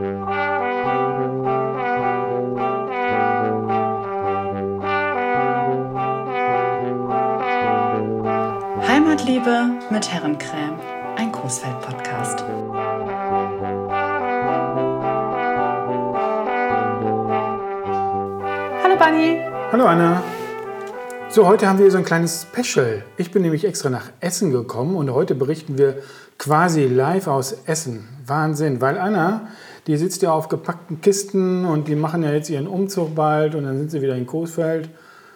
Heimatliebe mit Herrencreme, ein Coesfeld-Podcast. Hallo Bunny. Hallo Anna. So, heute haben wir so ein kleines Special. Ich bin nämlich extra nach Essen gekommen und heute berichten wir quasi live aus Essen. Wahnsinn, weil Anna, die sitzt ja auf gepackten Kisten und die machen ja jetzt ihren Umzug bald und dann sind sie wieder in Coesfeld.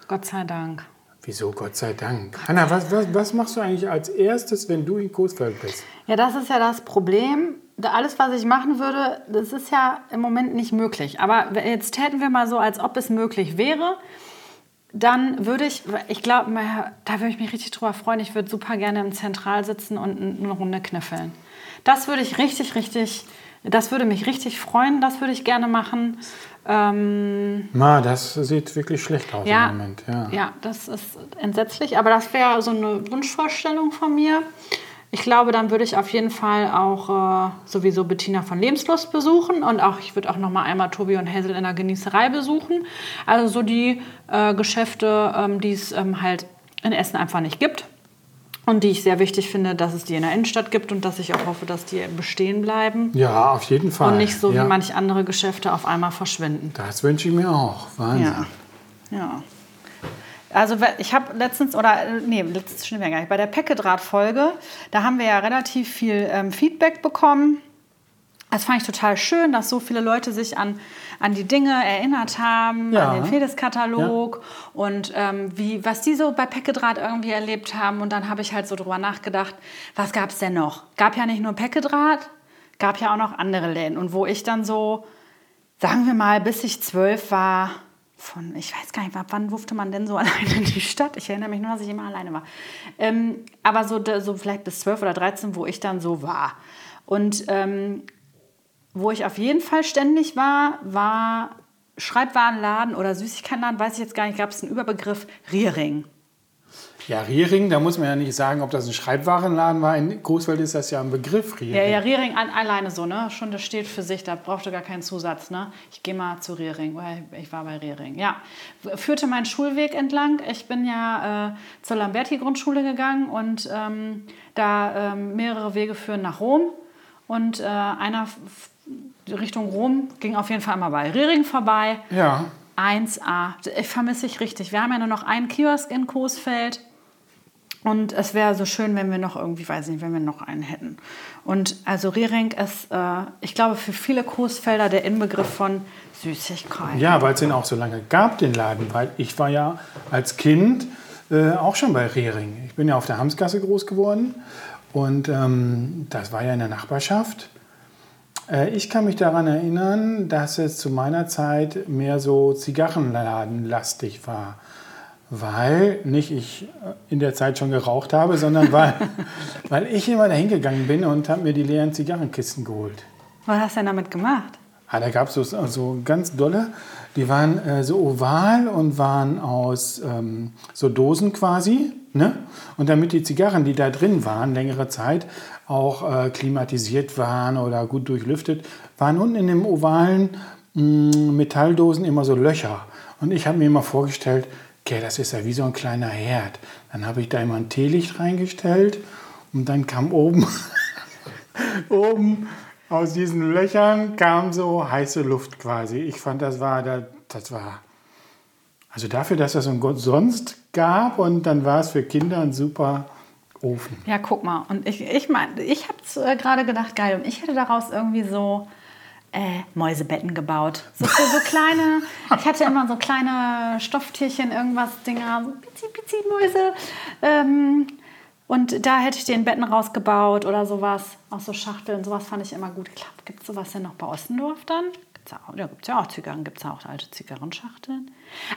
Gott sei Dank. Wieso Gott sei Dank? Anna, was, was, was machst du eigentlich als erstes, wenn du in Coesfeld bist? Ja, das ist ja das Problem. Alles, was ich machen würde, das ist ja im Moment nicht möglich. Aber jetzt täten wir mal so, als ob es möglich wäre. Dann würde ich, ich glaube, da würde ich mich richtig drüber freuen. Ich würde super gerne im Zentral sitzen und eine Runde kniffeln. Das würde ich richtig, richtig, das würde mich richtig freuen. Das würde ich gerne machen. Ähm, Ma, das sieht wirklich schlecht aus ja, im Moment. Ja. ja, das ist entsetzlich. Aber das wäre so eine Wunschvorstellung von mir. Ich glaube, dann würde ich auf jeden Fall auch äh, sowieso Bettina von Lebenslust besuchen und auch ich würde auch noch mal einmal Tobi und Hazel in der Genießerei besuchen. Also so die äh, Geschäfte, ähm, die es ähm, halt in Essen einfach nicht gibt und die ich sehr wichtig finde, dass es die in der Innenstadt gibt und dass ich auch hoffe, dass die bestehen bleiben. Ja, auf jeden Fall. Und nicht so ja. wie manch andere Geschäfte auf einmal verschwinden. Das wünsche ich mir auch. Wahnsinn. Ja. ja. Also ich habe letztens, oder äh, nee, letztens stimmt ja gar nicht, bei der Päckedraht-Folge, da haben wir ja relativ viel ähm, Feedback bekommen. Das fand ich total schön, dass so viele Leute sich an, an die Dinge erinnert haben, Ja. an den Fedeskatalog und ähm, wie, was die so bei Päckedraht irgendwie erlebt haben. Und dann habe ich halt so drüber nachgedacht, was gab es denn noch? Gab ja nicht nur Päckedraht, gab ja auch noch andere Läden. Und wo ich dann so, sagen wir mal, bis ich zwölf war, von, ich weiß gar nicht, ab wann durfte man denn so alleine in die Stadt? Ich erinnere mich nur, dass ich immer alleine war. Ähm, aber so, so vielleicht bis 12 oder 13, wo ich dann so war. Und ähm, wo ich auf jeden Fall ständig war, war Schreibwarenladen oder Süßigkeitenladen, weiß ich jetzt gar nicht, gab es einen Überbegriff Riering. Ja, Riering, da muss man ja nicht sagen, ob das ein Schreibwarenladen war. In Großwald ist das ja ein Begriff, Riering. Ja, ja, Riering an, alleine so, ne? Schon, das steht für sich, da brauchte gar keinen Zusatz, ne? Ich gehe mal zu Riering, weil ich war bei Riering. Ja, führte meinen Schulweg entlang. Ich bin ja äh, zur Lamberti-Grundschule gegangen und ähm, da ähm, mehrere Wege führen nach Rom. Und äh, einer Richtung Rom ging auf jeden Fall mal bei Riering vorbei. Ja, 1A. Ich vermisse ich richtig. Wir haben ja nur noch einen Kiosk in Coesfeld. Und es wäre so schön, wenn wir noch irgendwie, weiß nicht, wenn wir noch einen hätten. Und also Riering ist, äh, ich glaube, für viele Coesfelder der Inbegriff von Süßigkeiten. ja weil es den auch so lange gab, den Laden. Weil ich war ja als Kind äh, auch schon bei Riering. Ich bin ja auf der Hamsgasse groß geworden und ähm, das war ja in der Nachbarschaft. Äh, ich kann mich daran erinnern, dass es zu meiner Zeit mehr so Zigarrenladenlastig war. Weil nicht ich äh, in der Zeit schon geraucht habe, sondern weil, weil ich immer dahin gegangen bin und habe mir die leeren Zigarrenkisten geholt. Was hast du denn damit gemacht? Ah, da gab es so, so ganz dolle, die waren äh, so oval und waren aus ähm, so Dosen quasi. Ne? Und damit die Zigarren, die da drin waren, längere Zeit auch äh, klimatisiert waren oder gut durchlüftet, waren unten in dem ovalen mh, Metalldosen immer so Löcher. Und ich habe mir immer vorgestellt, okay, das ist ja wie so ein kleiner Herd. Dann habe ich da immer ein Teelicht reingestellt und dann kam oben oben aus diesen Löchern kam so heiße Luft quasi. Ich fand, das war, das, war, also dafür, dass das sonst gab und dann war es für Kinder ein super Ofen. Ja, guck mal. Und ich, ich meine, ich habe äh, gerade gedacht, geil, und ich hätte daraus irgendwie so äh, Mäusebetten gebaut. So für so kleine, ich hatte immer so kleine Stofftierchen, irgendwas, Dinger, so pizi, pizi Mäuse. Ähm, und da hätte ich den Betten rausgebaut oder sowas, aus so Schachteln, sowas fand ich immer gut. Gibt es sowas denn noch bei Ostendorf dann? Gibt's auch, ja, gibt es ja auch Zigarren, gibt es ja auch alte Zigarrenschachteln.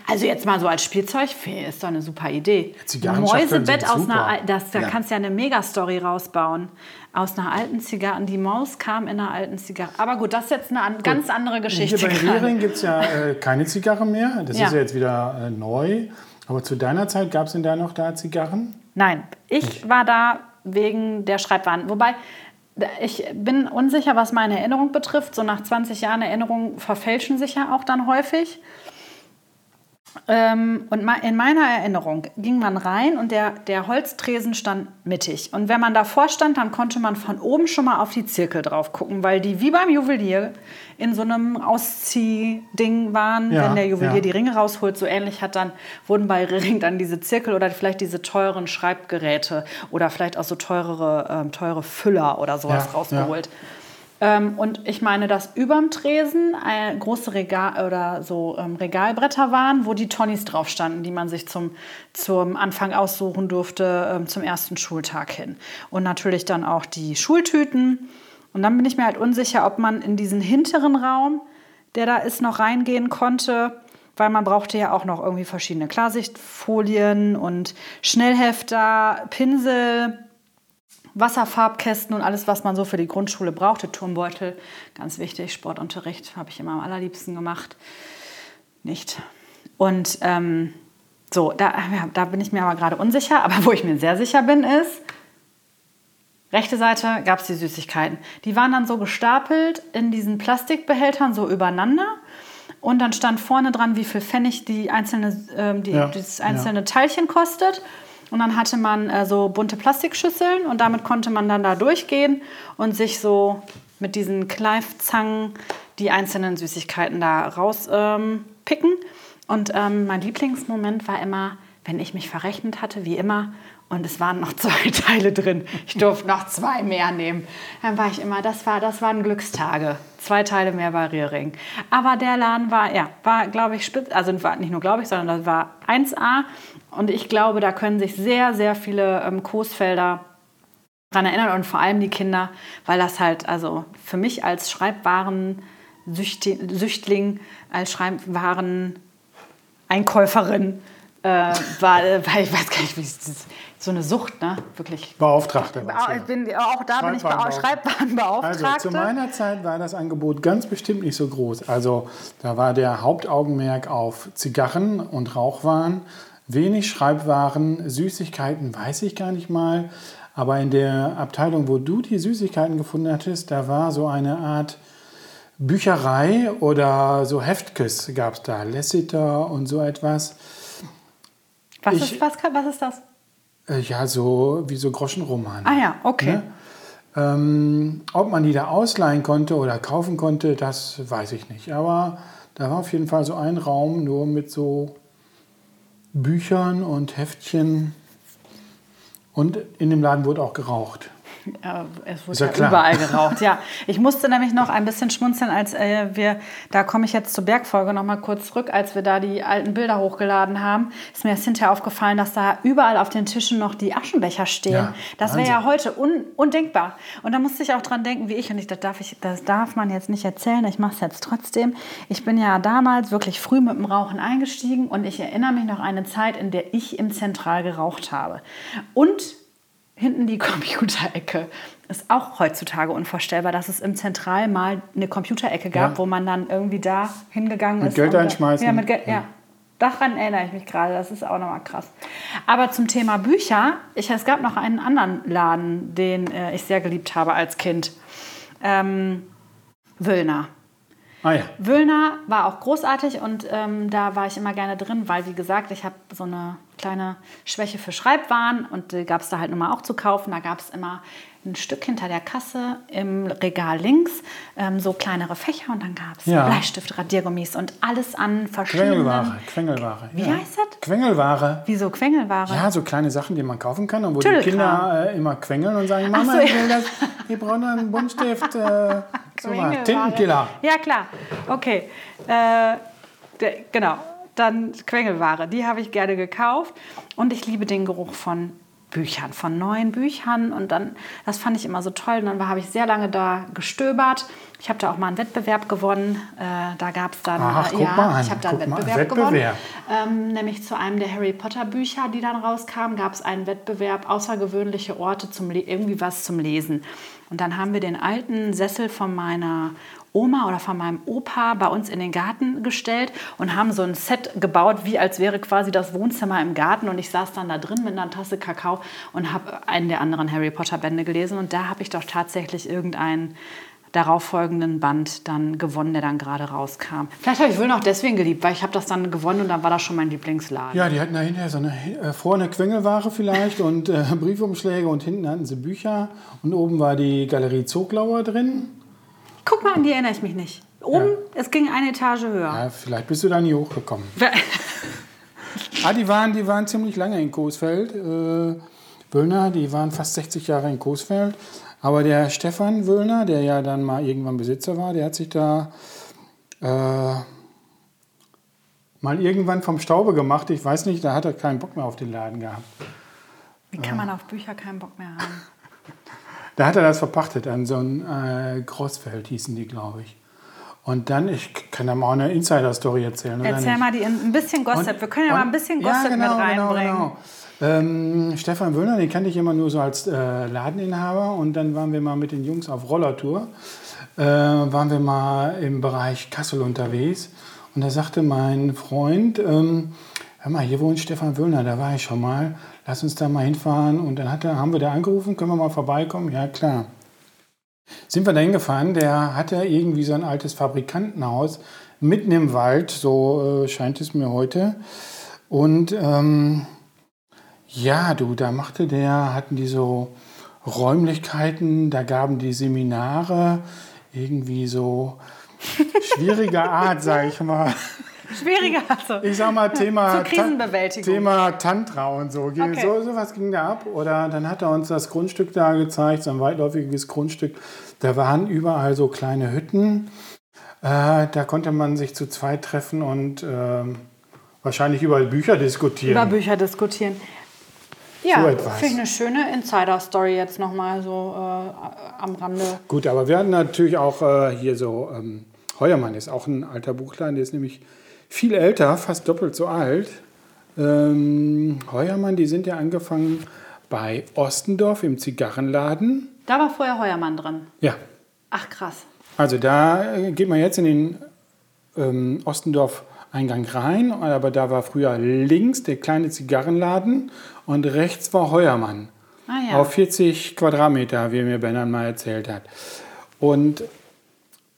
Also jetzt mal so als Spielzeug, ist doch eine super Idee. Mäusebett aus super. einer, das, da Ja. kannst du ja eine Megastory rausbauen. Aus einer alten Zigarre. Die Maus kam in einer alten Zigarre. Aber gut, das ist jetzt eine an, ganz andere Geschichte. Hier bei. Riering gibt es ja äh, keine Zigarre mehr. Das Ja. ist ja jetzt wieder äh, neu. Aber zu deiner Zeit gab es denn da noch da Zigarren? Nein, ich war da wegen der Schreibwaren. Wobei, ich bin unsicher, was meine Erinnerung betrifft. So nach 20 Jahren Erinnerungen verfälschen sich ja auch dann häufig. Ähm, und in meiner Erinnerung ging man rein und der, der Holztresen stand mittig. Und wenn man davor stand, dann konnte man von oben schon mal auf die Zirkel drauf gucken, weil die wie beim Juwelier in so einem Ausziehding waren. Ja, wenn der Juwelier ja. die Ringe rausholt, so ähnlich hat dann, wurden bei Ring dann diese Zirkel oder vielleicht diese teuren Schreibgeräte oder vielleicht auch so teurere, ähm, teure Füller oder sowas ja, rausgeholt. Ähm, und ich meine, dass überm Tresen äh, große Regal oder so ähm, Regalbretter waren, wo die Tonys drauf standen, die man sich zum, zum Anfang aussuchen durfte, ähm, zum ersten Schultag hin. Und natürlich dann auch die Schultüten. Und dann bin ich mir halt unsicher, ob man in diesen hinteren Raum, der da ist, noch reingehen konnte, weil man brauchte ja auch noch irgendwie verschiedene Klarsichtfolien und Schnellhefter, Pinsel Wasserfarbkästen und alles, was man so für die Grundschule brauchte. Turmbeutel, ganz wichtig. Sportunterricht habe ich immer am allerliebsten gemacht. Nicht. Und ähm, so, da, ja, da bin ich mir aber gerade unsicher. Aber wo ich mir sehr sicher bin, ist, rechte Seite gab es die Süßigkeiten. Die waren dann so gestapelt in diesen Plastikbehältern, so übereinander. Und dann stand vorne dran, wie viel Pfennig die einzelne, äh, die, ja, dieses einzelne ja. Teilchen kostet. Und dann hatte man äh, so bunte Plastikschüsseln und damit konnte man dann da durchgehen und sich so mit diesen Kneifzangen die einzelnen Süßigkeiten da rauspicken. Ähm, und ähm, mein Lieblingsmoment war immer, wenn ich mich verrechnet hatte, wie immer, und es waren noch zwei Teile drin. Ich durfte noch zwei mehr nehmen. Dann war ich immer, das, war, das waren Glückstage. Zwei Teile mehr bei Riering. Aber der Laden war, ja, war, glaube ich, spitz. Also nicht nur, glaube ich, sondern das war 1A. Und ich glaube, da können sich sehr, sehr viele ähm, Coesfelder daran erinnern und vor allem die Kinder, weil das halt, also für mich als Schreibwaren-Süchtling, als Schreibwaren-Einkäuferin, äh, war, äh, weil ich weiß gar nicht, wie es ist. So eine Sucht, ne? Wirklich. Beauftragte. Ich bin, auch da bin ich Schreibwarenbeauftragte. Also zu meiner Zeit war das Angebot ganz bestimmt nicht so groß. Also da war der Hauptaugenmerk auf Zigarren und Rauchwaren Wenig Schreibwaren, Süßigkeiten weiß ich gar nicht mal. Aber in der Abteilung, wo du die Süßigkeiten gefunden hattest, da war so eine Art Bücherei oder so Heftkes gab es da, Lessiter und so etwas. Was, ich, ist, was, was ist das? Äh, ja, so wie so Groschenromane. Ah ja, okay. Ne? Ähm, ob man die da ausleihen konnte oder kaufen konnte, das weiß ich nicht. Aber da war auf jeden Fall so ein Raum nur mit so Büchern und Heftchen. Und in dem Laden wurde auch geraucht. Es wurde ja, ja überall geraucht. Ja, ich musste nämlich noch ein bisschen schmunzeln, als äh, wir, da komme ich jetzt zur Bergfolge noch mal kurz zurück, als wir da die alten Bilder hochgeladen haben, ist mir erst hinterher aufgefallen, dass da überall auf den Tischen noch die Aschenbecher stehen. Ja, das wäre ja heute un undenkbar. Und da musste ich auch dran denken, wie ich, und ich, das, darf ich, das darf man jetzt nicht erzählen, ich mache es jetzt trotzdem. Ich bin ja damals wirklich früh mit dem Rauchen eingestiegen und ich erinnere mich noch an eine Zeit, in der ich im Zentral geraucht habe. Und hinten die Computerecke. Ist auch heutzutage unvorstellbar, dass es im Zentral mal eine Computerecke gab, ja. wo man dann irgendwie da hingegangen mit ist. Geld einschmeißen. Ja, mit Geld, ja. Daran erinnere ich mich gerade, das ist auch nochmal krass. Aber zum Thema Bücher, ich, es gab noch einen anderen Laden, den äh, ich sehr geliebt habe als Kind. Ähm, Wöllner. Ah, ja. Wöllner war auch großartig und ähm, da war ich immer gerne drin, weil, wie gesagt, ich habe so eine kleine Schwäche für Schreibwaren und die gab es da halt nun mal auch zu kaufen. Da gab es immer ein Stück hinter der Kasse im Regal links ähm, so kleinere Fächer und dann gab es ja. Bleistift, Radiergummis und alles an verschiedenen... Quengelware, Quengelware. Wie ja. heißt das? Quengelware. Wieso Quengelware? Ja, so kleine Sachen, die man kaufen kann und wo die Kinder äh, immer quengeln und sagen, Mama, so, ich will das, wir brauchen einen Buntstift, äh, so mal, Tintenkiller. Ja, klar. Okay. Äh, der, genau dann Quengelware. Die habe ich gerne gekauft und ich liebe den Geruch von Büchern, von neuen Büchern. Und dann, das fand ich immer so toll. Und dann habe ich sehr lange da gestöbert. Ich habe da auch mal einen Wettbewerb gewonnen. Äh, da gab es dann, Ach, äh, ja, ich habe da einen Wettbewerb, Wettbewerb, gewonnen. Ähm, nämlich zu einem der Harry Potter Bücher, die dann rauskamen, gab es einen Wettbewerb, außergewöhnliche Orte zum Le irgendwie was zum Lesen. Und dann haben wir den alten Sessel von meiner Oma oder von meinem Opa bei uns in den Garten gestellt und haben so ein Set gebaut, wie als wäre quasi das Wohnzimmer im Garten. Und ich saß dann da drin mit einer Tasse Kakao und habe einen der anderen Harry Potter Bände gelesen. Und da habe ich doch tatsächlich irgendeinen darauffolgenden Band dann gewonnen, der dann gerade rauskam. Vielleicht habe ich wohl noch deswegen geliebt, weil ich habe das dann gewonnen und dann war das schon mein Lieblingsladen. Ja, die hatten da hinterher so eine, äh, vorne Quengelware vielleicht und äh, Briefumschläge und hinten hatten sie Bücher und oben war die Galerie Zoglauer drin. Guck mal, an die erinnere ich mich nicht. Oben, es ging eine Etage höher. Ja, vielleicht bist du da nie hochgekommen. ah, die waren, die waren ziemlich lange in Coesfeld. Äh, Wöllner, die waren fast 60 Jahre in Coesfeld. Aber der Stefan Wöllner, der ja dann mal irgendwann Besitzer war, der hat sich da äh, mal irgendwann vom Staube gemacht. Ich weiß nicht, da hat er keinen Bock mehr auf den Laden gehabt. Wie kann man auf Bücher keinen Bock mehr haben? Da hat er das verpachtet an so ein äh, Großfeld, hießen die, glaube ich. Und dann, ich kann da mal eine Insider-Story erzählen. Erzähl mal die, ein bisschen Gossip. Und, Wir können ja und, mal ein bisschen Gossip ja, genau, mit reinbringen. Genau, genau. Ähm, Stefan Wöllner, den kannte ich immer nur so als äh, Ladeninhaber und dann waren wir mal mit den Jungs auf Rollertour. Äh, waren wir mal im Bereich Kassel unterwegs und da sagte mein Freund, ähm, hör mal, hier wohnt Stefan Wöllner, da war ich schon mal, lass uns da mal hinfahren. Und dann hat er, haben wir da angerufen, können wir mal vorbeikommen? Ja, klar. Sind wir da hingefahren, der hatte irgendwie so ein altes Fabrikantenhaus mitten im Wald, so äh, scheint es mir heute. Und ähm, ja, du, da machte der, hatten die so Räumlichkeiten, da gaben die Seminare, irgendwie so schwieriger Art, sag ich mal. Schwieriger, also. Ich sag mal, Thema. Thema Tantra und so. Okay. so. Sowas ging da ab. Oder dann hat er uns das Grundstück da gezeigt, so ein weitläufiges Grundstück. Da waren überall so kleine Hütten. Äh, da konnte man sich zu zweit treffen und äh, wahrscheinlich über Bücher diskutieren. Über Bücher diskutieren. Ja, So finde ich eine schöne Insider-Story jetzt nochmal so äh, am Rande. Gut, aber wir hatten natürlich auch äh, hier so, ähm, Heuermann ist auch ein alter Buchladen, der ist nämlich viel älter, fast doppelt so alt. Ähm, Heuermann, die sind ja angefangen bei Ostendorf im Zigarrenladen. Da war vorher Heuermann drin. Ja, Ach krass. also da äh, geht man jetzt in den ähm, Ostendorf-Eingang rein, aber da war früher links der kleine Zigarrenladen und rechts war Heuermann. Ah ja. Auf 40 Quadratmeter, wie mir Bernhard mal erzählt hat. Und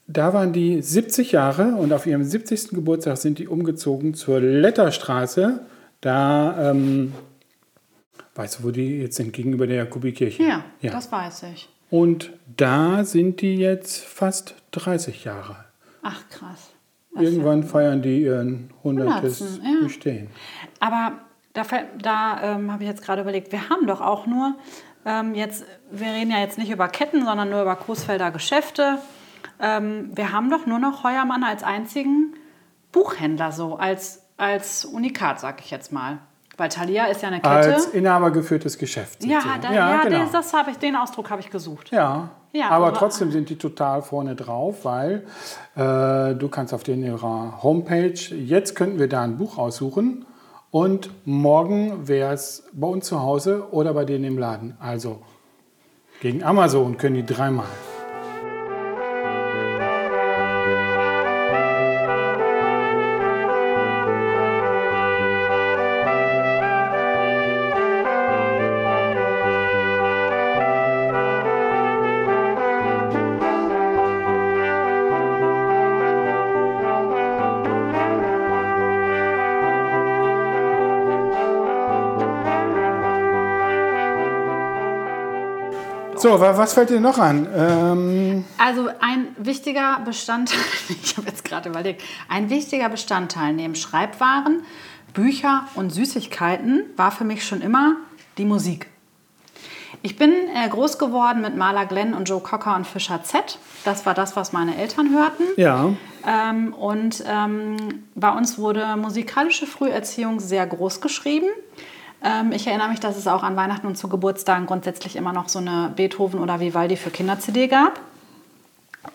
da waren die 70 Jahre und auf ihrem 70. Geburtstag sind die umgezogen zur Letterstraße. Da, ähm, weißt du, wo die jetzt sind? Gegenüber der Jakobikirche. ja, ja. das weiß ich. Und da sind die jetzt fast 30 Jahre. Ach krass. Das Irgendwann feiern die ihren 100. Hundertsten, ja. Bestehen. Aber da, da ähm, habe ich jetzt gerade überlegt, wir haben doch auch nur ähm, jetzt, wir reden ja jetzt nicht über Ketten, sondern nur über Coesfelder Geschäfte. Ähm, wir haben doch nur noch Heuermann als einzigen Buchhändler so, als, als Unikat, sag ich jetzt mal. Weil Thalia ist ja eine Kette. Als inhabergeführtes Geschäft. ja, da, ja, genau. das, das habe ich, den Ausdruck habe ich gesucht. Ja, Ja, aber, aber- trotzdem sind die total vorne drauf, weil äh, du kannst auf den ihrer Homepage, jetzt könnten wir da ein Buch aussuchen und morgen wäre es bei uns zu Hause oder bei denen im Laden. Also gegen Amazon können die dreimal. So, wa- was fällt dir noch an? Ähm, Also ein wichtiger Bestandteil, ich habe jetzt gerade überlegt, ein wichtiger Bestandteil neben Schreibwaren, Bücher und Süßigkeiten war für mich schon immer die Musik. Ich bin äh, groß geworden mit Marla Glenn und Joe Cocker und Fischer Z. Das war das, was meine Eltern hörten. ja, Ähm, und ähm, bei uns wurde musikalische Früherziehung sehr groß geschrieben. Ähm, ich erinnere mich, dass es auch an Weihnachten und zu Geburtstagen grundsätzlich immer noch so eine Beethoven- oder Vivaldi für Kinder-CD gab.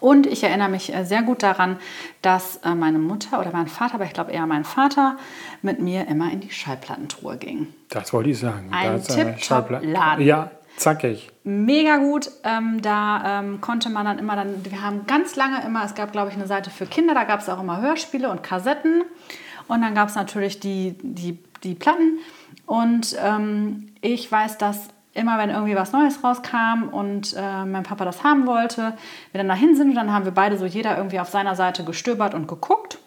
Und ich erinnere mich äh, sehr gut daran, dass äh, meine Mutter oder mein Vater, aber ich glaube eher mein Vater, mit mir immer in die Schallplattentruhe ging. das wollte ich sagen. Ein Das, Tip-Top-Laden. Ja, Zackig. mega gut. Ähm, da ähm, konnte man dann immer dann, wir haben ganz lange immer, es gab glaube ich eine Seite für Kinder, da gab es auch immer Hörspiele und Kassetten. Und dann gab es natürlich die, die, die Platten. Und ähm, ich weiß, dass immer wenn irgendwie was Neues rauskam und äh, mein Papa das haben wollte, wir dann dahin sind und dann haben wir beide so jeder irgendwie auf seiner Seite gestöbert und geguckt.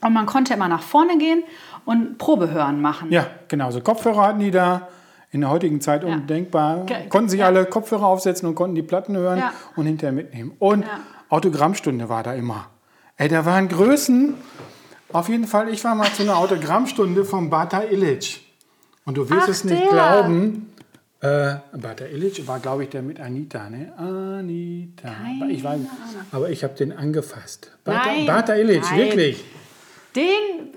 Und man konnte immer nach vorne gehen und Probehören machen. Ja, genau. So Kopfhörer hatten die da. In der heutigen Zeit undenkbar. Konnten sich alle Kopfhörer aufsetzen und konnten die Platten hören Ja. und hinterher mitnehmen. Und Ja. Autogrammstunde war da immer. Ey, da waren Größen. Auf jeden Fall, ich war mal zu einer Autogrammstunde von Bata Illich. Und du wirst Ach, es nicht der. glauben. Äh, Bata Illich war, glaube ich, der mit Anita, ne? Anita. Keine ich weiß, aber ich habe den angefasst. Bata, Nein. Bata Illich, Nein. wirklich. Den,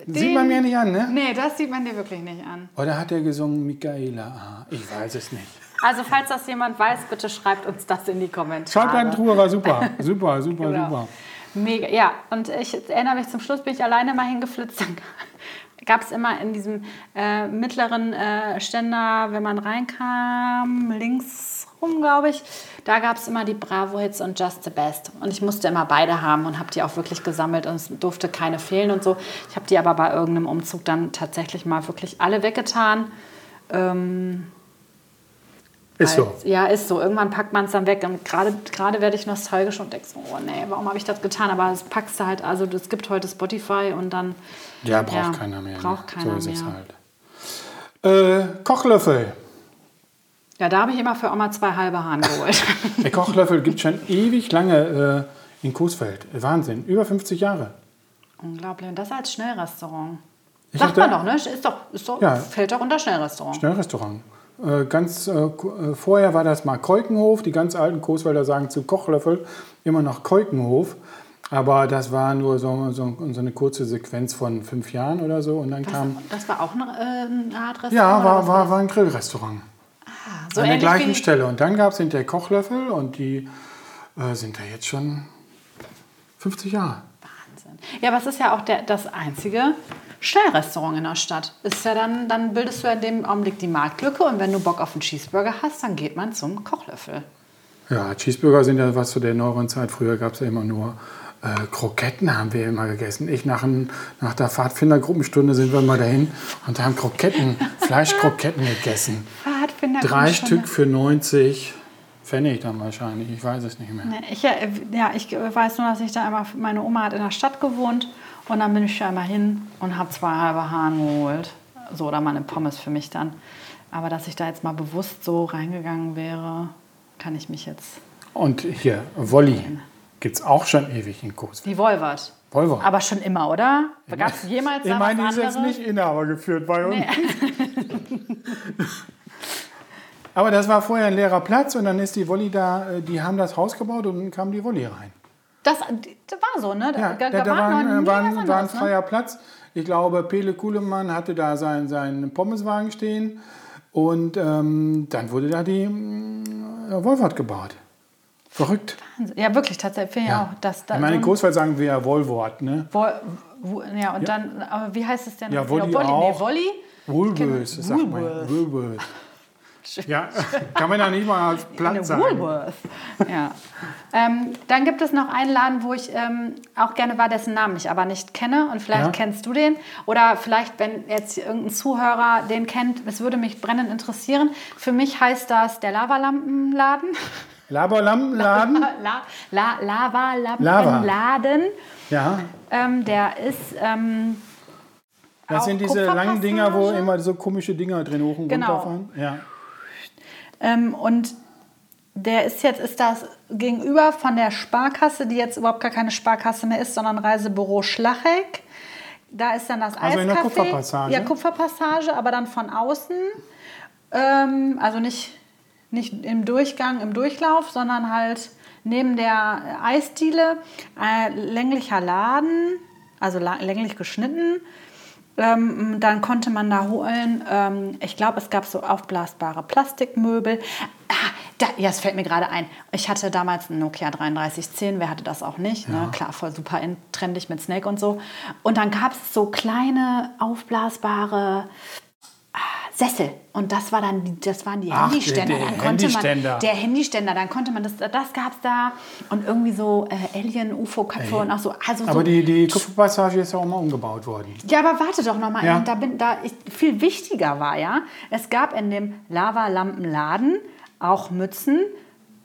den Sieht man mir nicht an, ne? Nee, das sieht man dir wirklich nicht an. Oder hat er gesungen Michaela? Ah, ich weiß es nicht. Also falls das jemand weiß, bitte schreibt uns das in die Kommentare. Schallplattentruhe war super. Super, super, Genau. super. Mega, ja. Und ich erinnere mich, zum Schluss bin ich alleine mal hingeflitzt. Dann gab es immer in diesem äh, mittleren äh, Ständer, wenn man reinkam, links rum, glaube ich, da gab es immer die Bravo-Hits und Just the Best. Und ich musste immer beide haben und habe die auch wirklich gesammelt und es durfte keine fehlen und so. Ich habe die aber bei irgendeinem Umzug dann tatsächlich mal wirklich alle weggetan. Ähm, Ist so. Ja, ist so. Irgendwann packt man es dann weg. Und gerade gerade werde ich nostalgisch und denke so, oh nee, warum habe ich das getan? Aber es packst du halt, also es gibt heute Spotify und dann. Ja, braucht Ja, keiner mehr. braucht ne? keiner so ist es mehr. halt. Äh, Kochlöffel. Ja, da habe ich immer für Oma zwei halbe Hahn geholt. Der Kochlöffel gibt schon ewig lange äh, in Coesfeld. Wahnsinn. Über 50 Jahre. Unglaublich. Und das als Schnellrestaurant. Ich Sagt man doch, ne? Ist doch, ist doch, Ja. Fällt doch unter Schnellrestaurant. Schnellrestaurant. Äh, ganz äh, äh, vorher war das mal Keukenhof. Die ganz alten Coesfelder sagen zu Kochlöffel immer noch Keukenhof. Aber das war nur so, so, so eine kurze Sequenz von fünf Jahren oder so. Und dann kam. Das war auch eine, äh, eine Art Restaurant? Ja, war, was war, war ein Grillrestaurant. So An der gleichen Stelle. Und dann gab es hinterher Kochlöffel und die äh, sind da jetzt schon 50 Jahre. Wahnsinn. Ja, aber es ist ja auch der, das einzige Schnellrestaurant in der Stadt. Ist ja dann, dann bildest du ja in dem Augenblick die Marktlücke und wenn du Bock auf einen Cheeseburger hast, dann geht man zum Kochlöffel. Ja, Cheeseburger sind ja was zu der neueren Zeit. Früher gab es ja immer nur äh, Kroketten, haben wir immer gegessen. Ich nach, ein, nach der Pfadfindergruppenstunde sind wir mal dahin und haben Kroketten, Fleischkroketten gegessen. Drei Stück für 90 Pfennig dann wahrscheinlich. Ich weiß es nicht mehr. Ich, äh, ja, ich weiß nur, dass ich da einmal, meine Oma hat in der Stadt gewohnt und dann bin ich da einmal hin und habe zwei halbe Hahn geholt. So, oder mal eine Pommes für mich dann. Aber dass ich da jetzt mal bewusst so reingegangen wäre, kann ich mich jetzt. Und hier, Wolli gibt es auch schon ewig in Coesfeld. Die Wolvert. Volvo. Aber schon immer, oder? Gab es jemals Ich meine, die ist jetzt nicht Inhaber geführt bei uns. Aber das war vorher ein leerer Platz und dann ist die Wolli da, äh, die haben das Haus gebaut und dann kam die Wolli rein. Das, das war so, ne? Ja, da, da, da war, ein, war, ein, war ein anderes, ne? freier Platz. Ich glaube, Pele Kuhlemann hatte da seinen, seinen Pommeswagen stehen und ähm, dann wurde da die äh, Wolfert gebaut. Verrückt. Wahnsinn. Ja, wirklich, tatsächlich. Finde ich auch. Dass da ich meine, in so Großwald sagen wir ja Wohlwort, ne? Wo, wo, ja, und dann, aber wie heißt es denn? Ja, Wolli Wolli, auch. Nee, Wolli? Woolworth, sagt man. Woolworth. Ja, kann man ja nicht mal als Platz sagen. Woolworth. Ja. ähm, dann gibt es noch einen Laden, wo ich ähm, auch gerne war, dessen Namen ich aber nicht kenne. Und vielleicht Ja. kennst du den. Oder vielleicht, wenn jetzt irgendein Zuhörer den kennt, es würde mich brennend interessieren. Für mich heißt das der Lavalampenladen. Laberlampenladen? La, la, Lavalampenladen. Ja, Ähm, der ist. Ähm, das sind diese langen Dinger, wo immer so komische Dinger drin hoch und Genau. runter fahren. Ja. Ähm, und der ist jetzt, ist das gegenüber von der Sparkasse, die jetzt überhaupt gar keine Sparkasse mehr ist, sondern Reisebüro Schlachek. Da ist dann das Also in der Eiscafé. Kupferpassage? Ja, Kupferpassage, aber dann von außen. Ähm, also nicht, nicht im Durchgang, im Durchlauf, sondern halt neben der Eisdiele. Äh, länglicher Laden, also la länglich geschnitten. Ähm, dann konnte man da holen, ähm, ich glaube, es gab so aufblasbare Plastikmöbel. Ah, da, ja, es fällt mir gerade ein. Ich hatte damals einen Nokia 3310, wer hatte das auch nicht? Ne? Klar, voll super trendig mit Snake und so. Und dann gab es so kleine aufblasbare Sessel. Und das war dann, das waren die Ach, Handyständer. der dann konnte Handyständer. man, der Handyständer, dann konnte man das, das gab's da und irgendwie so äh, Alien, UFO-Köpfe und auch so, also so Aber die, die Kupferpassage ist ja auch mal umgebaut worden. ja, aber warte doch noch mal. Ja. Da bin, da ich, viel wichtiger war ja, es gab in dem Lavalampenladen auch Mützen,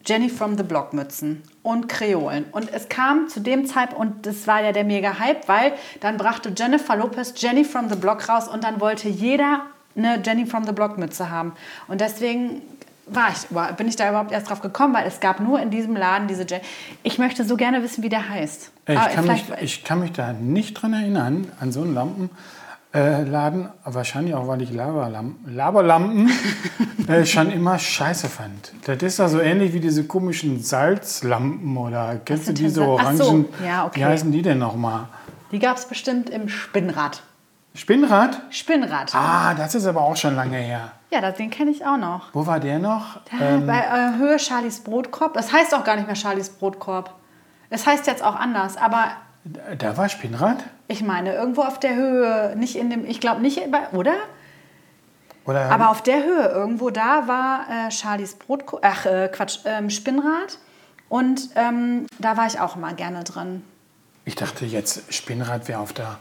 Jenny from the Block Mützen und Kreolen. Und es kam zu dem Zeitpunkt, und das war ja der mega Hype, weil dann brachte Jennifer Lopez Jenny from the Block raus und dann wollte jeder eine Jenny from the Block Mütze haben. Und deswegen war ich, bin ich da überhaupt erst drauf gekommen, weil es gab nur in diesem Laden diese Jenny. Ich möchte so gerne wissen, wie der heißt. Ich Aber kann, mich, ich kann mich da nicht dran erinnern, an so einen Lampenladen. Wahrscheinlich auch, weil ich Lavalampen, Lavalampen äh, schon immer scheiße fand. Das ist ja so ähnlich wie diese komischen Salzlampen oder kennst du diese orangen? so, ja, okay. Wie heißen die denn nochmal? Die gab es bestimmt im Spinnrad. Spinnrad? Spinnrad. Ah, das ist aber auch schon lange her. Ja, das, den kenne ich auch noch. Wo war der noch? Bei äh, Höhe Charlies Brotkorb. Das heißt auch gar nicht mehr Charlies Brotkorb. Es heißt jetzt auch anders, aber Da war Spinnrad? ich meine, irgendwo auf der Höhe, nicht in dem, ich glaube nicht, bei, oder? Oder Aber auf der Höhe, irgendwo da war äh, Charlies Brotkorb, ach äh, Quatsch, ähm, Spinnrad. Und ähm, da war ich auch immer gerne drin. ich dachte jetzt, Spinnrad wäre auf der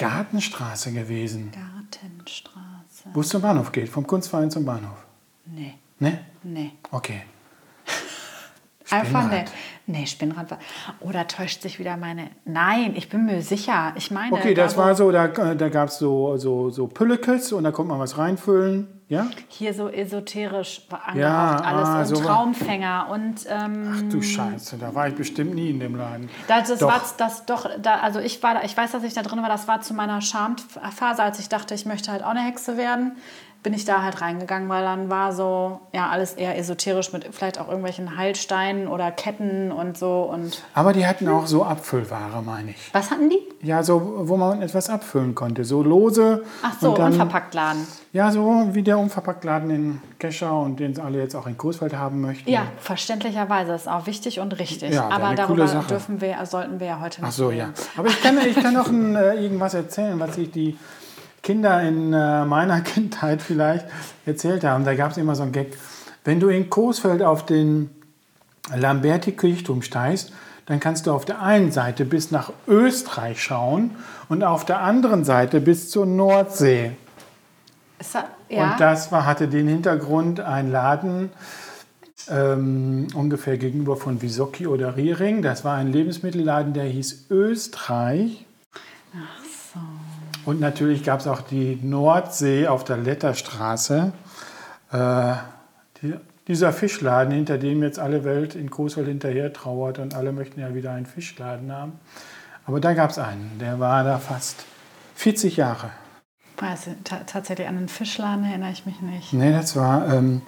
Gartenstraße gewesen. Gartenstraße. Wo es zum Bahnhof geht, vom Kunstverein zum Bahnhof. Nee, Ne? nee. Okay. Einfach nee. Spinnrad. Nee, Spinnrad war. Oder täuscht sich wieder meine. Nein, ich bin mir sicher. Ich meine. Okay, das da, war so, da, da gab es so, so, so Püllekes und da konnte man was reinfüllen. Ja? Hier so esoterisch angehaucht Ja, alles ah, und so Traumfänger und ähm, Du Scheiße, da war ich bestimmt nie in dem Laden. das, das Doch. war das doch da, also ich war da, ich weiß, dass ich da drin war, das war zu meiner Schamphase, als ich dachte, ich möchte halt auch eine Hexe werden, bin ich da halt reingegangen, weil dann war so ja alles eher esoterisch mit vielleicht auch irgendwelchen Heilsteinen oder Ketten und so und Aber die hatten auch so Abfüllware, meine ich. was hatten die? Ja, so, wo man etwas abfüllen konnte. So lose. Ach so, und dann, unverpackt Laden. Ja, so wie der Unverpacktladen in Kescher und den alle jetzt auch in Coesfeld haben möchten. Ja, verständlicherweise ist auch wichtig und richtig. Ja, Aber darüber dürfen wir, sollten wir ja heute nicht Ach so, reden. ja. Aber ich kann, ich kann noch ein, äh, irgendwas erzählen, was sich die Kinder in äh, meiner Kindheit vielleicht erzählt haben. Da gab es immer so einen Gag. Wenn du in Coesfeld auf den Lamberti-Kirchturm steigst, dann kannst du auf der einen Seite bis nach Österreich schauen und auf der anderen Seite bis zur Nordsee. Ja? Und das war, hatte den Hintergrund, ein Laden ähm, ungefähr gegenüber von Wisocki oder Riering. Das war ein Lebensmittelladen, der hieß Österreich. Und natürlich gab es auch die Nordsee auf der Letterstraße. Äh, die, dieser Fischladen, hinter dem jetzt alle Welt in Coesfeld hinterher trauert und alle möchten ja wieder einen Fischladen haben. Aber da gab es einen, der war da fast 40 Jahre. Ta tatsächlich an den Fischladen erinnere ich mich nicht. Nee, das war, ähm,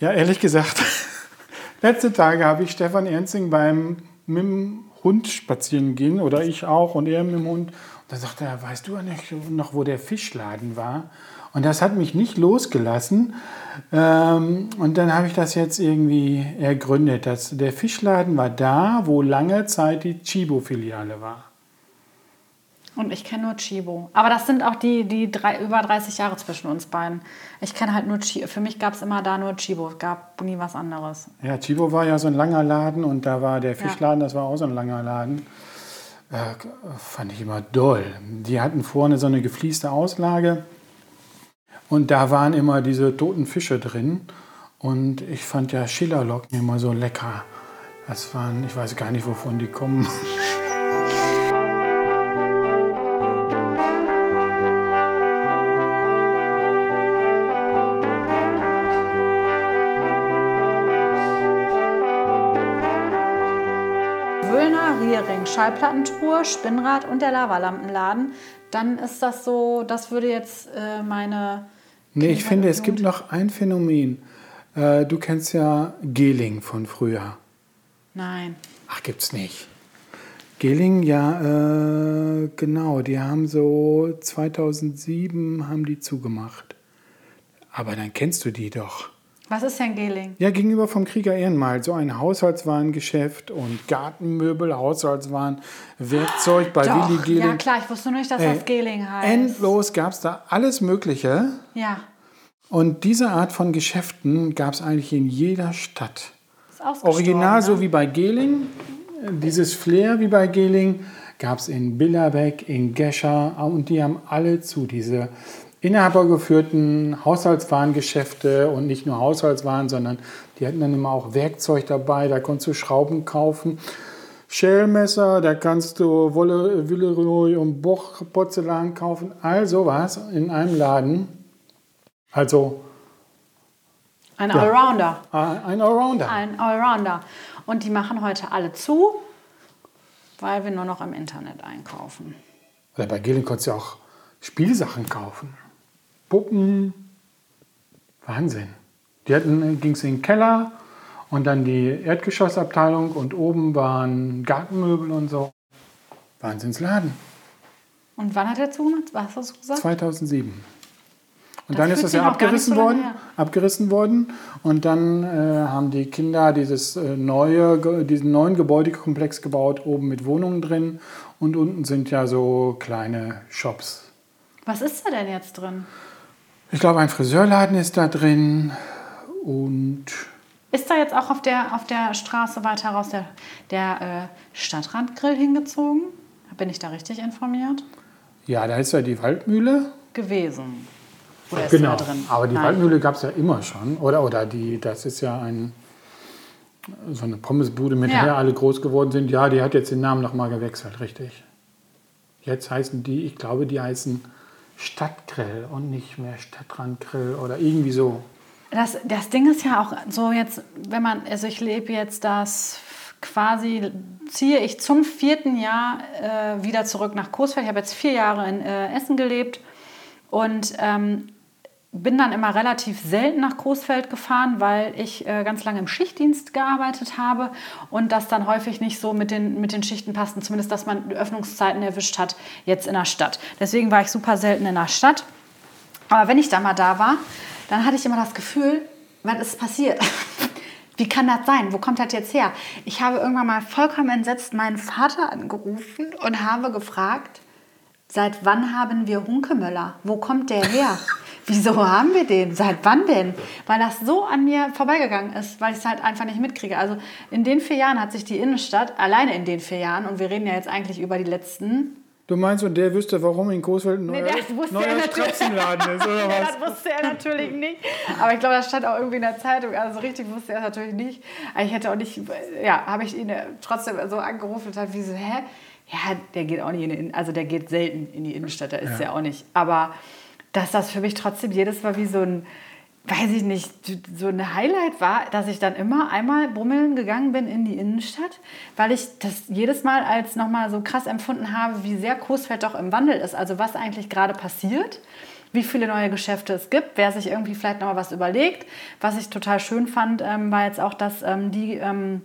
ja, ehrlich gesagt, letzte Tage habe ich Stefan Ernzing beim mit dem Hund spazieren gehen oder ich auch und er mit dem Hund. Da sagte er, weißt du nicht noch, wo der Fischladen war? Und das hat mich nicht losgelassen. Ähm, und dann habe ich das jetzt irgendwie ergründet. Dass der Fischladen war da, wo lange Zeit die Chibo-Filiale war. Und ich kenne nur Chibo. Aber das sind auch die, die drei, über 30 Jahre zwischen uns beiden. Ich kenne halt nur Chibo. Für mich gab es immer da nur Chibo. Es gab nie was anderes. Ja, Chibo war ja so ein langer Laden und da war der Fischladen, das war auch so ein langer Laden. Äh, fand ich immer doll. Die hatten vorne so eine gefließte Auslage und da waren immer diese toten Fische drin. Und ich fand ja Schillerlocken immer so lecker. Das waren, ich weiß gar nicht, wovon die kommen. Schallplattentruhe, Spinnrad und der Lavalampenladen. Dann ist das so, das würde jetzt äh, meine. Nee, ich finde, es gibt noch ein Phänomen. Äh, du kennst ja Geling von früher. Nein. Ach, gibt's nicht. Geling, ja, äh, genau. Die haben so 2007 haben die zugemacht. Aber dann kennst du die doch. Was ist denn Geling? Ja, gegenüber vom Krieger Ehrenmal. So ein Haushaltswarengeschäft und Gartenmöbel, Haushaltswaren, Werkzeug bei Willi Geling. Ja, klar, ich wusste nur nicht, dass Ey, das Geling heißt. Endlos gab es da alles Mögliche. Ja. Und diese Art von Geschäften gab es eigentlich in jeder Stadt. Ist Original ne? so wie bei Gehling. Dieses Flair wie bei Gehling gab es in Billerbeck, in Gescher und die haben alle zu. Diese inhabergeführten Haushaltswarengeschäfte und nicht nur Haushaltswaren, sondern die hatten dann immer auch Werkzeug dabei. Da konntest du Schrauben kaufen. Schälmesser, da kannst du Wolle, Villeroy und Boch Porzellan kaufen. All sowas in einem Laden. Also Ein Ja. Allrounder. äh, ein Allrounder. Ein Allrounder. Und die machen heute alle zu, weil wir nur noch im Internet einkaufen. Oder bei Gehling konntest du auch Spielsachen kaufen. Puppen. Wahnsinn. Die hatten, ging es in den Keller und dann die Erdgeschossabteilung und oben waren Gartenmöbel und so. Wahnsinnsladen. Und wann hat er zugemacht? Was hast du gesagt? 2007. Und Das dann ist das ja abgerissen so worden, her. abgerissen worden. Und dann äh, haben die Kinder dieses äh, neue, diesen neuen Gebäudekomplex gebaut, oben mit Wohnungen drin. Und unten sind ja so kleine Shops. Was ist da denn jetzt drin? Ich glaube, ein Friseurladen ist da drin. Und Ist da jetzt auch auf der, auf der Straße weiter raus der, der äh, Stadtrandgrill hingezogen? Bin ich da richtig informiert? ja, da ist ja die Waldmühle. Gewesen. Oder ist Genau. da drin? Aber die Nein. Waldmühle gab es ja immer schon. Oder, oder die, das ist ja ein, so eine Pommesbude, mit Ja. der alle groß geworden sind. Ja, die hat jetzt den Namen nochmal gewechselt, richtig. Jetzt heißen die, ich glaube, die heißen Stadtgrill und nicht mehr Stadtrandgrill oder irgendwie so. Das, das Ding ist ja auch so jetzt, wenn man, also ich lebe jetzt das quasi, ziehe ich zum vierten Jahr äh, wieder zurück nach Coesfeld. Ich habe jetzt vier Jahre in äh, Essen gelebt und ähm, bin dann immer relativ selten nach Coesfeld gefahren, weil ich äh, ganz lange im Schichtdienst gearbeitet habe und das dann häufig nicht so mit den, mit den Schichten passten, zumindest dass man Öffnungszeiten erwischt hat, jetzt in der Stadt. Deswegen war ich super selten in der Stadt. Aber wenn ich da mal da war, dann hatte ich immer das Gefühl, was ist passiert? Wie kann das sein? Wo kommt das jetzt her? Ich habe irgendwann mal vollkommen entsetzt meinen Vater angerufen und habe gefragt, seit wann haben wir Hunkemöller? Wo kommt der her? Wieso haben wir den? Seit wann denn? Weil das so an mir vorbeigegangen ist, weil ich es halt einfach nicht mitkriege. Also in den vier Jahren hat sich die Innenstadt, alleine in den vier Jahren, und wir reden ja jetzt eigentlich über die letzten Du meinst, und der wüsste, warum in Coesfeld ein Nee, neuer, wusste neuer er. Strapsenladen ist, oder Ja, was? das wusste er natürlich nicht. Aber ich glaube, das stand auch irgendwie in der Zeitung. Also so richtig wusste er es natürlich nicht. Ich hätte auch nicht, ja, habe ich ihn trotzdem so angerufen und dachte, wie so, hä? Ja, der geht auch nicht in die, Innen- also der geht selten in die Innenstadt, da ist Ja. er auch nicht. Aber dass das für mich trotzdem jedes Mal wie so ein, weiß ich nicht, so ein Highlight war, dass ich dann immer einmal bummeln gegangen bin in die Innenstadt, weil ich das jedes Mal als nochmal so krass empfunden habe, wie sehr Coesfeld doch im Wandel ist. Also was eigentlich gerade passiert, wie viele neue Geschäfte es gibt, wer sich irgendwie vielleicht nochmal was überlegt. Was ich total schön fand, ähm, war jetzt auch, dass ähm, die... Ähm,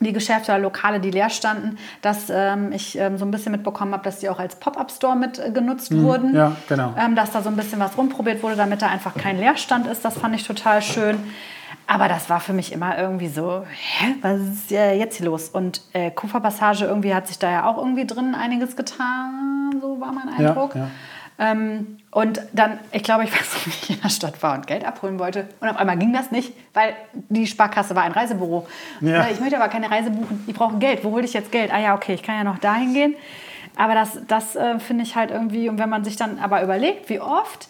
die Geschäfte oder Lokale, die leer standen, dass ähm, ich ähm, so ein bisschen mitbekommen habe, dass die auch als Pop-up-Store mit äh, genutzt wurden. ja, genau. Ähm, dass da so ein bisschen was rumprobiert wurde, damit da einfach kein Leerstand ist. Das fand ich total schön. Aber das war für mich immer irgendwie so, hä, was ist ja jetzt hier los? Und äh, Kuferpassage, irgendwie hat sich da ja auch irgendwie drin einiges getan, so war mein Ja, Eindruck. ja. Ähm, und dann, ich glaube, ich weiß nicht, wie ich in der Stadt war und Geld abholen wollte. Und auf einmal ging das nicht, weil die Sparkasse war ein Reisebüro. Ja. Äh, Ich möchte aber keine Reise buchen. Ich brauche Geld. Wo hole ich jetzt Geld? Ah ja, okay, ich kann ja noch dahin gehen. Aber das, das äh, finde ich halt irgendwie, und wenn man sich dann aber überlegt, wie oft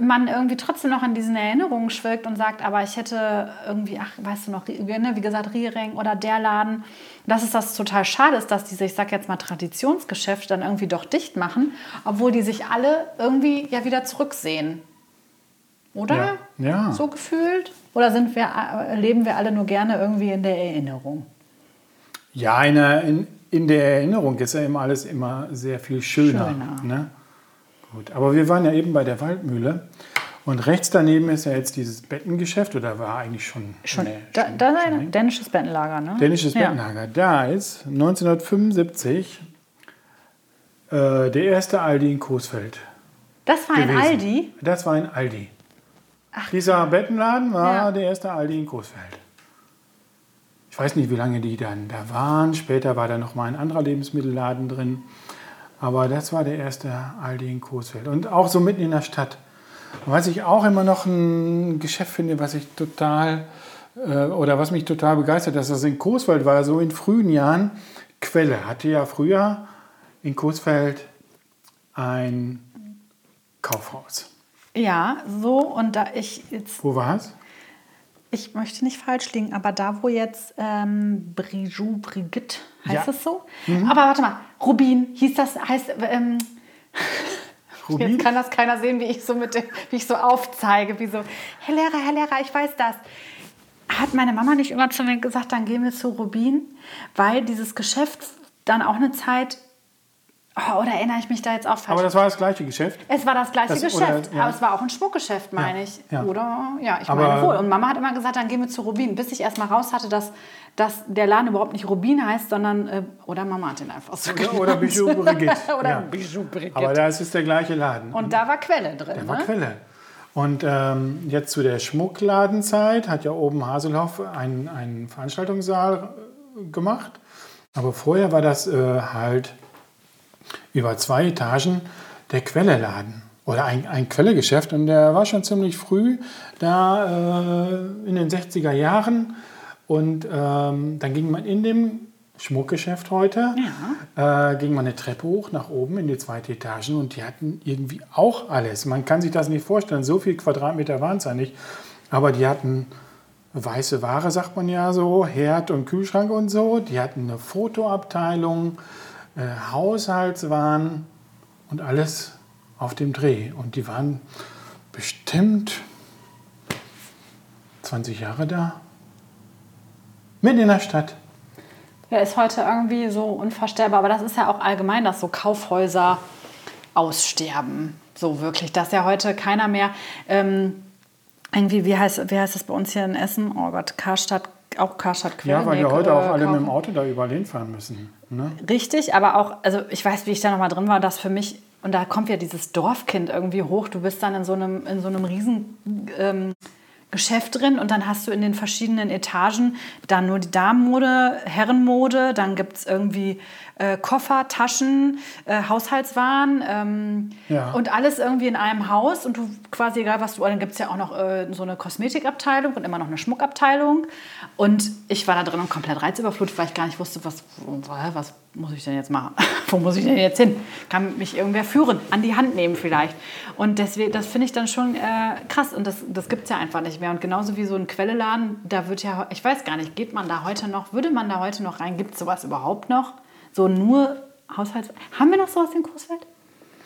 man irgendwie trotzdem noch an diesen Erinnerungen schwelgt und sagt, aber ich hätte irgendwie, ach, weißt du noch, ne, wie gesagt, Riering oder der Laden, dass es das total schade ist, dass diese, ich sag jetzt mal, Traditionsgeschäfte dann irgendwie doch dicht machen, obwohl die sich alle irgendwie ja wieder zurücksehen. Oder? Ja. Ja. So gefühlt? Oder sind wir, äh, leben wir alle nur gerne irgendwie in der Erinnerung? Ja, in der, in, in der Erinnerung ist ja immer alles immer sehr viel schöner. Schöner. Ne? Gut, aber wir waren ja eben bei der Waldmühle. Und rechts daneben ist ja jetzt dieses Bettengeschäft, oder war eigentlich schon. Schon, nee, da, schon- da ist schon ein länger. dänisches Bettenlager, ne? Dänisches Ja. Bettenlager. Da ist 1975 äh, der erste Aldi in Coesfeld. Das war ein gewesen. Aldi. Das war ein Aldi. Dieser Bettenladen war Ja. der erste Aldi in Coesfeld. Ich weiß nicht, wie lange die dann da waren. Später war da noch mal ein anderer Lebensmittelladen drin. Aber das war der erste Aldi in Coesfeld. Und auch so mitten in der Stadt. Was ich auch immer noch ein Geschäft finde, was ich total äh, oder was mich total begeistert, dass das in Coesfeld war, so in frühen Jahren. Quelle hatte ja früher in Coesfeld ein Kaufhaus. Ja, so und da ich jetzt, Wo war es? Ich möchte nicht falsch liegen, aber da wo jetzt ähm, Brigitte, Brigitte, heißt Ja. das so? Aber warte mal, Rubin, hieß das, heißt, ähm, Rubin? Jetzt kann das keiner sehen, wie ich so mit dem, wie ich so aufzeige, wie so, Herr Lehrer, Herr Lehrer, ich weiß das. Hat meine Mama nicht immer zu mir gesagt, dann gehen wir zu Rubin, weil dieses Geschäft dann auch eine Zeit, oh, oder erinnere ich mich da jetzt auch falsch? Aber das war das gleiche Geschäft. es war das gleiche Das- Geschäft, oder- ja. aber es war auch ein Schmuckgeschäft, meine Ja, ich. ja. Oder, ja, ich Aber- meine wohl. Und Mama hat immer gesagt, dann gehen wir zu Rubin, bis ich erst mal raus hatte, dass, dass der Laden überhaupt nicht Rubin heißt, sondern, äh, oder Mama hat ihn einfach so Oder, oder Bijou Brigitte. oder. Bijou Brigitte. Aber das ist der gleiche Laden. Und da war Quelle drin. War ne? Quelle. Und ähm, jetzt zu der Schmuckladenzeit hat ja oben Haselhoff einen, einen Veranstaltungssaal äh, gemacht. Aber vorher war das äh, halt über zwei Etagen der Quelle-Laden oder ein, ein Quellegeschäft. Und der war schon ziemlich früh da äh, in den 60er Jahren. Und ähm, dann ging man in dem Schmuckgeschäft heute, äh, ging man eine Treppe hoch nach oben in die zweite Etage und die hatten irgendwie auch alles. Man kann sich das nicht vorstellen, so viel Quadratmeter waren es ja nicht. Aber die hatten weiße Ware, sagt man ja so, Herd und Kühlschrank und so. Die hatten eine Fotoabteilung, äh, Haushaltswaren und alles auf dem Dreh. Und die waren bestimmt 20 Jahre da. Mitten in der Stadt. Ja, ist heute irgendwie so unvorstellbar. Aber das ist ja auch allgemein, dass so Kaufhäuser aussterben. So wirklich. Dass ja heute keiner mehr. Ähm, irgendwie, wie heißt, wie heißt das bei uns hier in Essen? Oh Gott, Karstadt, auch Karstadt Quelle. Ja, weil ja heute auch alle mit dem Auto da überall hinfahren müssen. Ne? Richtig, aber auch, also ich weiß, wie ich da nochmal drin war, dass für mich, und da kommt ja dieses Dorfkind irgendwie hoch, du bist dann in so einem, in so einem riesen ähm, Geschäft drin und dann hast du in den verschiedenen Etagen dann nur die Damenmode, Herrenmode, dann gibt es irgendwie äh, Koffer, Taschen, äh, Haushaltswaren ähm, Ja. und alles irgendwie in einem Haus und du quasi egal was du, dann gibt es ja auch noch äh, so eine Kosmetikabteilung und immer noch eine Schmuckabteilung und ich war da drin und komplett reizüberflutet, weil ich gar nicht wusste, was, was muss ich denn jetzt machen? Wo muss ich denn jetzt hin? Kann mich irgendwer führen, an die Hand nehmen vielleicht. Und deswegen, das finde ich dann schon äh, krass und das, das gibt es ja einfach nicht mehr. Und genauso wie so ein Quelleladen, da wird ja, ich weiß gar nicht, geht man da heute noch, würde man da heute noch rein? Gibt es sowas überhaupt noch? So nur Haushalts... Haben wir noch sowas in Coesfeld?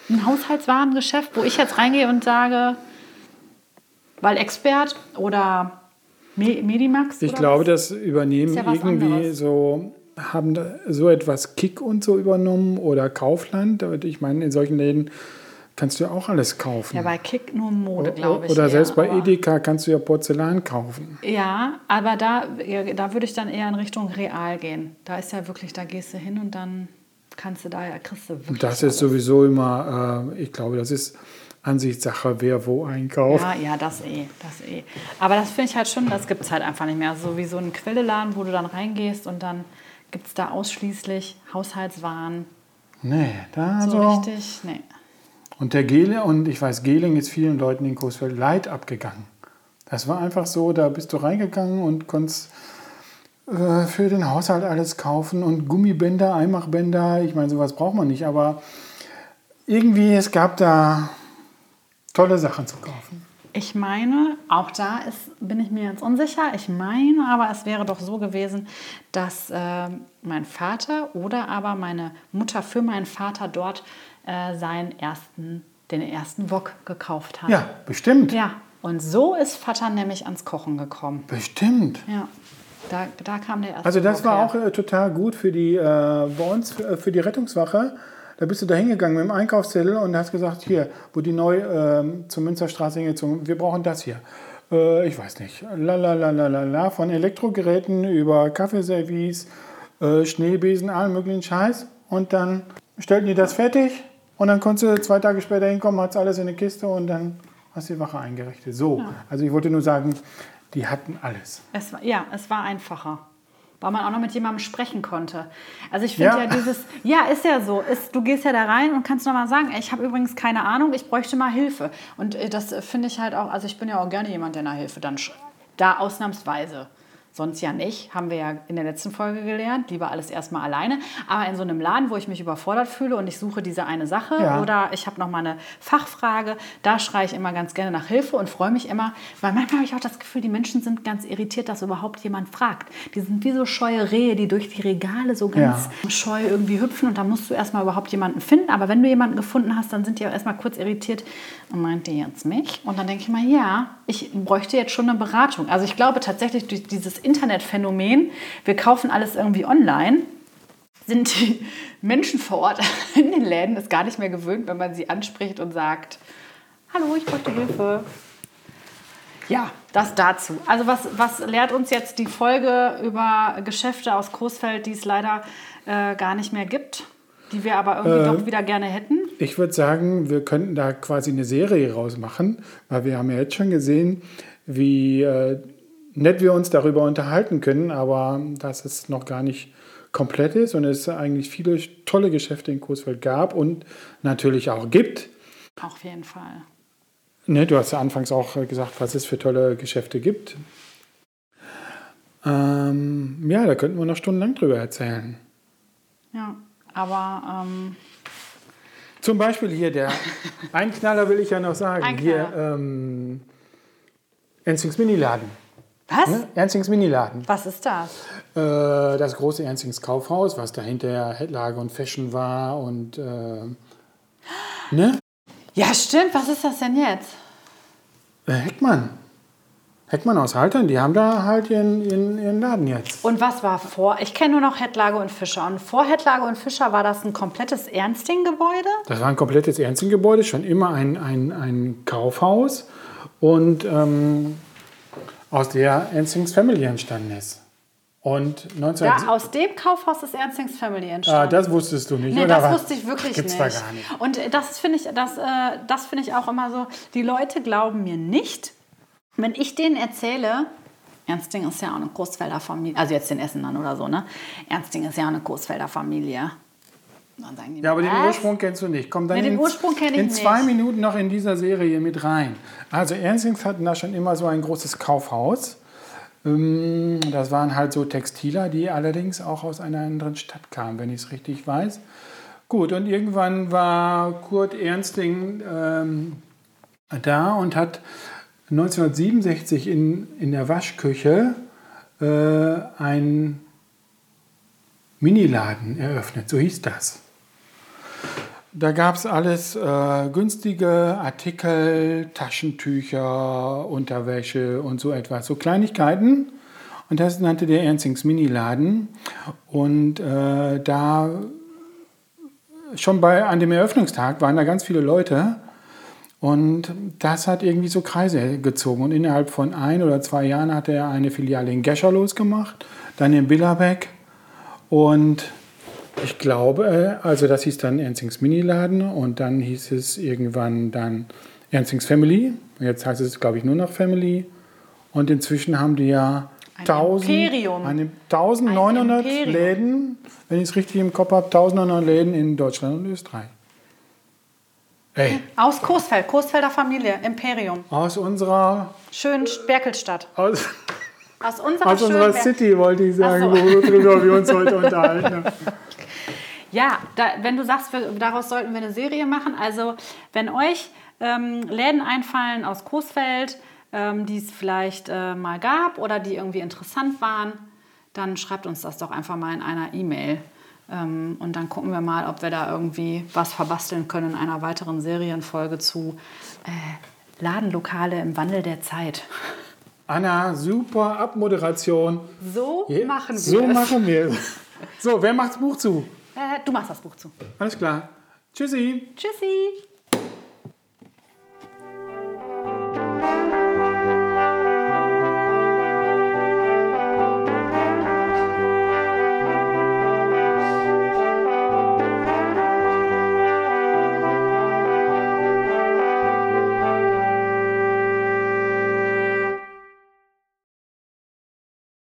Ein Haushaltswarengeschäft, wo ich jetzt reingehe und sage, weil Expert oder Me- Medimax? Ich glaube, das übernehmen ja irgendwie anderes. so, haben so etwas Kick und so übernommen oder Kaufland. Ich meine, in solchen Läden kannst du ja auch alles kaufen. Ja, bei Kick nur Mode, glaube ich. oder eher, selbst bei Edeka kannst du ja Porzellan kaufen. Ja, aber da, da würde ich dann eher in Richtung Real gehen. Da ist ja wirklich, da gehst du hin und dann kannst du da, ja, kriegst du wirklich. Das ist alles. sowieso immer, äh, ich glaube, das ist Ansichtssache, wer wo einkauft. Ja, ja, das eh, das eh. Aber das finde ich halt schon, das gibt es halt einfach nicht mehr. So wie so ein Quelleladen, wo du dann reingehst und dann gibt es da ausschließlich Haushaltswaren. Nee, da So also. richtig, nee. Und der Gele, und ich weiß, Geling ist vielen Leuten in Coesfeld leid abgegangen. Das war einfach so, da bist du reingegangen und konntest äh, für den Haushalt alles kaufen und Gummibänder, Einmachbänder. Ich meine, sowas braucht man nicht, aber irgendwie, es gab da tolle Sachen zu kaufen. Ich meine, auch da ist, bin ich mir jetzt unsicher. Ich meine, aber es wäre doch so gewesen, dass äh, mein Vater oder aber meine Mutter für meinen Vater dort äh, seinen ersten, den ersten Wok gekauft hat. Ja, bestimmt. Ja, und so ist Vater nämlich ans Kochen gekommen. Bestimmt. Ja, da, da kam der erste Also das Wok war her. auch äh, total gut für die, äh, bei uns, für, für die Rettungswache. Da bist du da hingegangen mit dem Einkaufszettel und hast gesagt, hier, wo die neu ähm, zur Münsterstraße hingezogen wir brauchen das hier. Äh, ich weiß nicht, la la la la la la, von Elektrogeräten über Kaffeeservice, äh, Schneebesen, allen möglichen Scheiß. Und dann stellten die das fertig und dann konntest du zwei Tage später hinkommen, hat's alles in eine Kiste und dann hast du die Wache eingerichtet. So, also ich wollte nur sagen, die hatten alles. Es war, ja, es war einfacher. weil man auch noch mit jemandem sprechen konnte. Also ich finde Ja. ja. dieses, ja, ist ja so. Ist, du gehst ja da rein und kannst nochmal sagen, ey, ich habe übrigens keine Ahnung, ich bräuchte mal Hilfe. Und äh, das äh, finde ich halt auch, also ich bin ja auch gerne jemand, der nach Hilfe dann da ausnahmsweise. Sonst ja nicht, haben wir ja in der letzten Folge gelernt. Lieber alles erstmal alleine. Aber in so einem Laden, wo ich mich überfordert fühle und ich suche diese eine Sache Ja. oder ich habe noch mal eine Fachfrage, da schreie ich immer ganz gerne nach Hilfe und freue mich immer, weil manchmal habe ich auch das Gefühl, die Menschen sind ganz irritiert, dass überhaupt jemand fragt. Die sind wie so scheue Rehe, die durch die Regale so ganz scheu irgendwie hüpfen und da musst du erstmal überhaupt jemanden finden. Aber wenn du jemanden gefunden hast, dann sind die auch erstmal kurz irritiert. Und meint die jetzt mich? Und dann denke ich mal, ja, ich bräuchte jetzt schon eine Beratung. Also ich glaube tatsächlich durch dieses Internetphänomen, wir kaufen alles irgendwie online, sind die Menschen vor Ort in den Läden es gar nicht mehr gewöhnt, wenn man sie anspricht und sagt, hallo, ich bräuchte Hilfe. Ja, das dazu. Also was, was lehrt uns jetzt die Folge über Geschäfte aus Coesfeld, die es leider äh, gar nicht mehr gibt, die wir aber irgendwie doch wieder gerne hätten? Ich würde sagen, wir könnten da quasi eine Serie rausmachen, weil wir haben ja jetzt schon gesehen, wie äh, nett wir uns darüber unterhalten können, aber dass es noch gar nicht komplett ist und es eigentlich viele tolle Geschäfte in Coesfeld gab und natürlich auch gibt. Auf jeden Fall. Ne, du hast ja anfangs auch gesagt, was es für tolle Geschäfte gibt. Ähm, ja, da könnten wir noch stundenlang drüber erzählen. Ja, aber ähm, Zum Beispiel hier der Einknaller will ich ja noch sagen. Ein Hier Knaller. ähm, Ernstings Miniladen. Was? Ne? Ernstings Miniladen. Was ist das? Äh, das große Ernstings Kaufhaus, was dahinter Headlage und Fashion war und äh, ne? Ja, stimmt. Was ist das denn jetzt? Äh, Heckmann. Heckmann aus Haltern, die haben da halt ihren, ihren, ihren Laden jetzt. Und was war vor? Ich kenne nur noch Hettlage und Fischer. Und vor Hettlage und Fischer war das ein komplettes Ernsting-Gebäude? Das war ein komplettes Ernsting-Gebäude, schon immer ein, ein, ein Kaufhaus und ähm, aus der Ernstings Family entstanden ist. Und 19... Ja, aus dem Kaufhaus ist Ernstings Family ah, entstanden. das wusstest du nicht, Nee, oder das wusste ich wirklich Gibt's nicht. da gar nicht. Und das finde ich, das, äh, das finde ich auch immer so. Die Leute glauben mir nicht, wenn ich denen erzähle, Ernsting ist ja auch eine Großfelder Familie, also jetzt den Essenern oder so, ne? Ernsting ist ja auch eine Großfelder Familie. Die Ja, aber den? Ursprung kennst du nicht. Komm dann Nee, den in, Ursprung ich in nicht. zwei Minuten noch in dieser Serie mit rein. Also Ernstings hatten da schon immer so ein großes Kaufhaus. Ähm, Das waren halt so Textiler, die allerdings auch aus einer anderen Stadt kamen, wenn ich es richtig weiß. Gut, und irgendwann war Kurt Ernsting ähm, da und hat 1967 in, in der Waschküche äh, einen Miniladen eröffnet, so hieß das. Da gab es alles äh, günstige Artikel, Taschentücher, Unterwäsche und so etwas, so Kleinigkeiten. Und das nannte der Ernstings Miniladen. Und äh, da schon bei, an dem Eröffnungstag waren da ganz viele Leute. Und das hat irgendwie so Kreise gezogen. Und innerhalb von ein oder zwei Jahren hat er eine Filiale in Gescherlos gemacht, dann in Billerbeck. Und ich glaube, also das hieß dann Ernstings Miniladen und dann hieß es irgendwann dann Ernstings Family. Jetzt heißt es, glaube ich, nur noch Family. Und inzwischen haben die ja Ein 1000, Imperium. eine 1900 Ein Imperium. Läden, wenn ich es richtig im Kopf habe, 1900 Läden in Deutschland und Österreich. Ey, Aus Coesfeld, Coesfelder Familie, Imperium. aus unserer, Schön Berkelstadt. aus, Aus unserer aus unserer City, wollte ich sagen, so. worüber wir uns heute unterhalten. Ja, da, wenn du sagst, wir, daraus sollten wir eine Serie machen. Also, wenn euch ähm, Läden einfallen aus Coesfeld, ähm, die es vielleicht äh, mal gab oder die irgendwie interessant waren, dann schreibt uns das doch einfach mal in einer E-Mail. Ähm, und dann gucken wir mal, ob wir da irgendwie was verbasteln können in einer weiteren Serienfolge zu äh, Ladenlokale im Wandel der Zeit. Anna, super Abmoderation. So Ja, machen wir So es. machen wir es. So, wer macht's Buch zu? Äh, du machst das Buch zu. Alles klar. Tschüssi. Tschüssi.